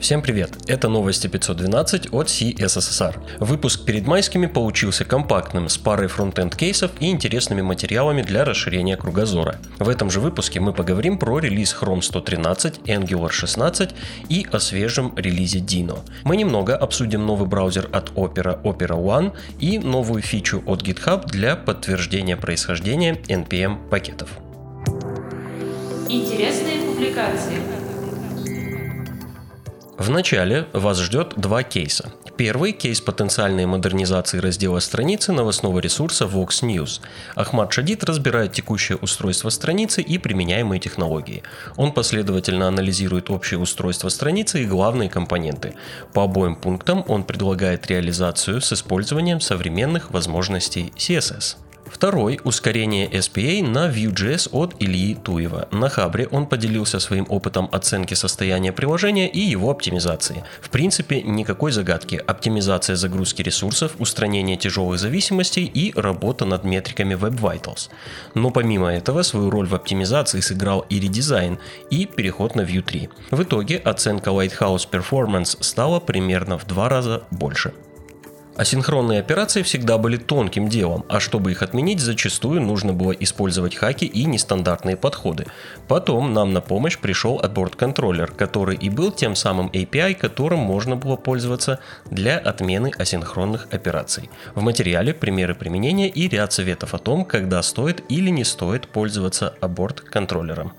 Всем привет! Это новости 512 от CSSR. Выпуск перед майскими получился компактным, с парой фронтенд кейсов и интересными материалами для расширения кругозора. В этом же выпуске мы поговорим про релиз Chrome 113, Angular 16 и о свежем релизе Dino. Мы немного обсудим новый браузер от Opera Opera One и новую фичу от GitHub для подтверждения происхождения NPM пакетов. Интересные публикации. В начале вас ждет два кейса. Первый – кейс потенциальной модернизации раздела страницы новостного ресурса Vox News. Ахмад Шадид разбирает текущее устройство страницы и применяемые технологии. Он последовательно анализирует общее устройство страницы и главные компоненты. По обоим пунктам он предлагает реализацию с использованием современных возможностей CSS. Второй – ускорение SPA на Vue.js от Ильи Туева. На Хабре он поделился своим опытом оценки состояния приложения и его оптимизации. В принципе, никакой загадки. Оптимизация загрузки ресурсов, устранение тяжелых зависимостей и работа над метриками Web Vitals. Но помимо этого, свою роль в оптимизации сыграл и редизайн, и переход на Vue 3. В итоге оценка Lighthouse Performance стала примерно в два раза больше. Асинхронные операции всегда были тонким делом, а чтобы их отменить, зачастую нужно было использовать хаки и нестандартные подходы. Потом нам на помощь пришел отборд-контроллер, который и был тем самым API, которым можно было пользоваться для отмены асинхронных операций. В материале примеры применения и ряд советов о том, когда стоит или не стоит пользоваться аборт-контроллером.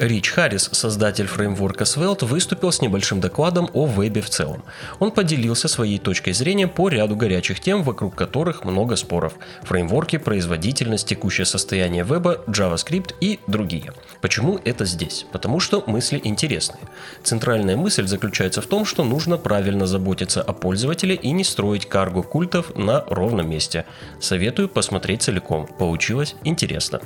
Рич Харрис, создатель фреймворка Svelte, выступил с небольшим докладом о вебе в целом. Он поделился своей точкой зрения по ряду горячих тем, вокруг которых много споров. Фреймворки, производительность, текущее состояние веба, JavaScript и другие. Почему это здесь? Потому что мысли интересные. Центральная мысль заключается в том, что нужно правильно заботиться о пользователе и не строить карго культов на ровном месте. Советую посмотреть целиком. Получилось интересно.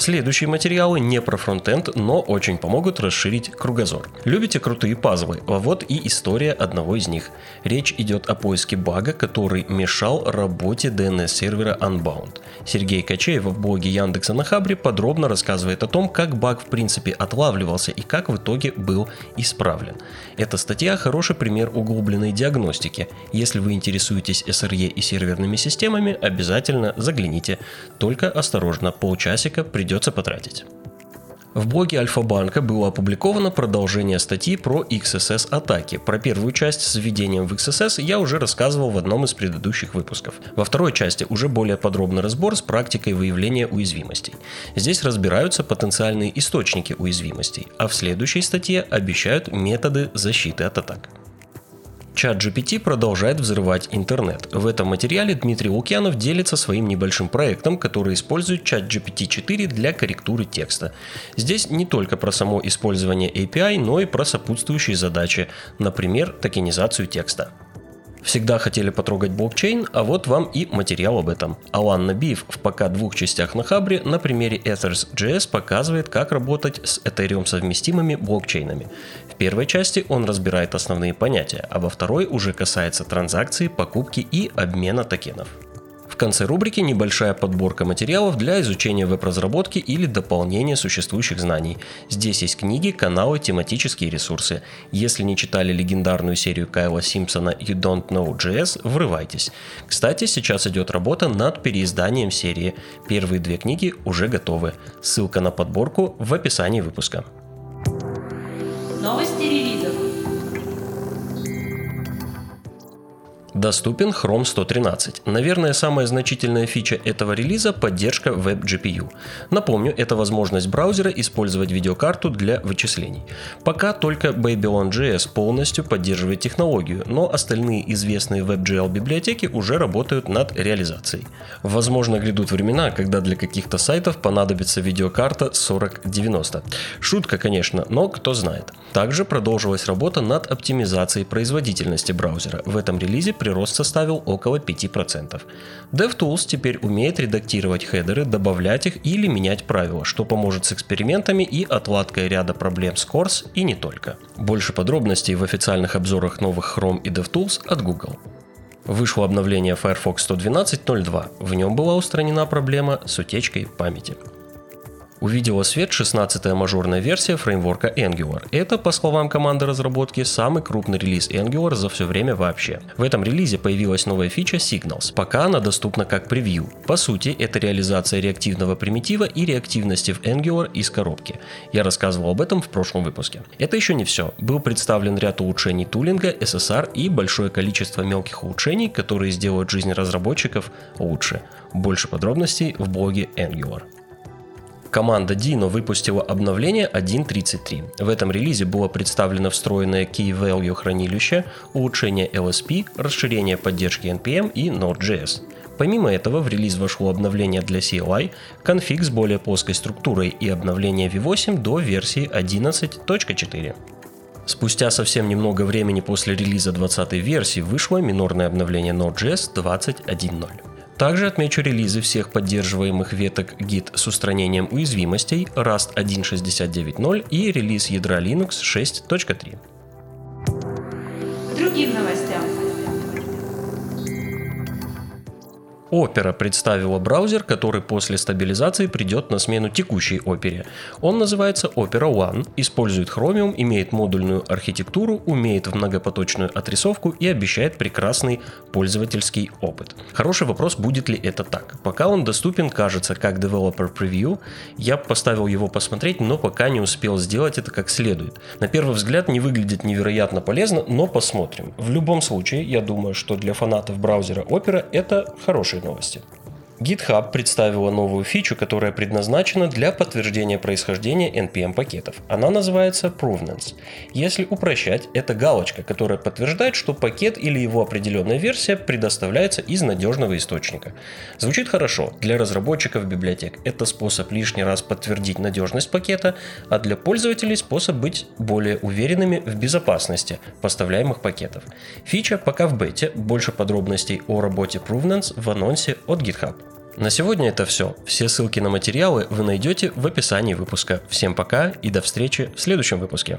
Следующие материалы не про фронтенд, но очень помогут расширить кругозор. Любите крутые пазлы? А вот и история одного из них. Речь идет о поиске бага, который мешал работе DNS-сервера Unbound. Сергей Качеев в блоге Яндекса на Хабре подробно рассказывает о том, как баг в принципе отлавливался и как в итоге был исправлен. Эта статья хороший пример углубленной диагностики. Если вы интересуетесь SRE и серверными системами, обязательно загляните. Только осторожно, полчасика придется придется потратить. В блоге Альфа-банка было опубликовано продолжение статьи про XSS атаки. Про первую часть с введением в XSS я уже рассказывал в одном из предыдущих выпусков. Во второй части уже более подробный разбор с практикой выявления уязвимостей. Здесь разбираются потенциальные источники уязвимостей, а в следующей статье обещают методы защиты от атак. Чат GPT продолжает взрывать интернет. В этом материале Дмитрий Лукьянов делится своим небольшим проектом, который использует чат GPT-4 для корректуры текста. Здесь не только про само использование API, но и про сопутствующие задачи, например, токенизацию текста. Всегда хотели потрогать блокчейн, а вот вам и материал об этом. Алан Набиев в пока двух частях на Хабре на примере Ethers.js показывает, как работать с Ethereum совместимыми блокчейнами. В первой части он разбирает основные понятия, а во второй уже касается транзакций, покупки и обмена токенов конце рубрики небольшая подборка материалов для изучения веб-разработки или дополнения существующих знаний. Здесь есть книги, каналы, тематические ресурсы. Если не читали легендарную серию Кайла Симпсона You Don't Know JS, врывайтесь. Кстати, сейчас идет работа над переизданием серии. Первые две книги уже готовы. Ссылка на подборку в описании выпуска. Доступен Chrome 113. Наверное, самая значительная фича этого релиза – поддержка WebGPU. Напомню, это возможность браузера использовать видеокарту для вычислений. Пока только Babylon.js полностью поддерживает технологию, но остальные известные WebGL библиотеки уже работают над реализацией. Возможно, грядут времена, когда для каких-то сайтов понадобится видеокарта 4090. Шутка, конечно, но кто знает. Также продолжилась работа над оптимизацией производительности браузера. В этом релизе прирост составил около 5%. DevTools теперь умеет редактировать хедеры, добавлять их или менять правила, что поможет с экспериментами и отладкой ряда проблем с Course и не только. Больше подробностей в официальных обзорах новых Chrome и DevTools от Google. Вышло обновление Firefox 112.02. В нем была устранена проблема с утечкой памяти. Увидела свет 16-я мажорная версия фреймворка Angular. Это, по словам команды разработки, самый крупный релиз Angular за все время вообще. В этом релизе появилась новая фича Signals. Пока она доступна как превью. По сути, это реализация реактивного примитива и реактивности в Angular из коробки. Я рассказывал об этом в прошлом выпуске. Это еще не все. Был представлен ряд улучшений тулинга, SSR и большое количество мелких улучшений, которые сделают жизнь разработчиков лучше. Больше подробностей в блоге Angular. Команда Dino выпустила обновление 1.33. В этом релизе было представлено встроенное Key Value хранилище, улучшение LSP, расширение поддержки NPM и Node.js. Помимо этого, в релиз вошло обновление для CLI, конфиг с более плоской структурой и обновление V8 до версии 11.4. Спустя совсем немного времени после релиза 20 версии вышло минорное обновление Node.js 21.0. Также отмечу релизы всех поддерживаемых веток Git с устранением уязвимостей Rust 1.69.0 и релиз ядра Linux 6.3. Другим новостям. Opera представила браузер, который после стабилизации придет на смену текущей Opera. Он называется Opera One, использует Chromium, имеет модульную архитектуру, умеет в многопоточную отрисовку и обещает прекрасный пользовательский опыт. Хороший вопрос, будет ли это так. Пока он доступен, кажется, как Developer Preview, я поставил его посмотреть, но пока не успел сделать это как следует. На первый взгляд не выглядит невероятно полезно, но посмотрим. В любом случае, я думаю, что для фанатов браузера Opera это хороший новости. GitHub представила новую фичу, которая предназначена для подтверждения происхождения NPM пакетов. Она называется Provenance. Если упрощать, это галочка, которая подтверждает, что пакет или его определенная версия предоставляется из надежного источника. Звучит хорошо. Для разработчиков библиотек это способ лишний раз подтвердить надежность пакета, а для пользователей способ быть более уверенными в безопасности поставляемых пакетов. Фича пока в бете, больше подробностей о работе Provenance в анонсе от GitHub. На сегодня это все. Все ссылки на материалы вы найдете в описании выпуска. Всем пока и до встречи в следующем выпуске.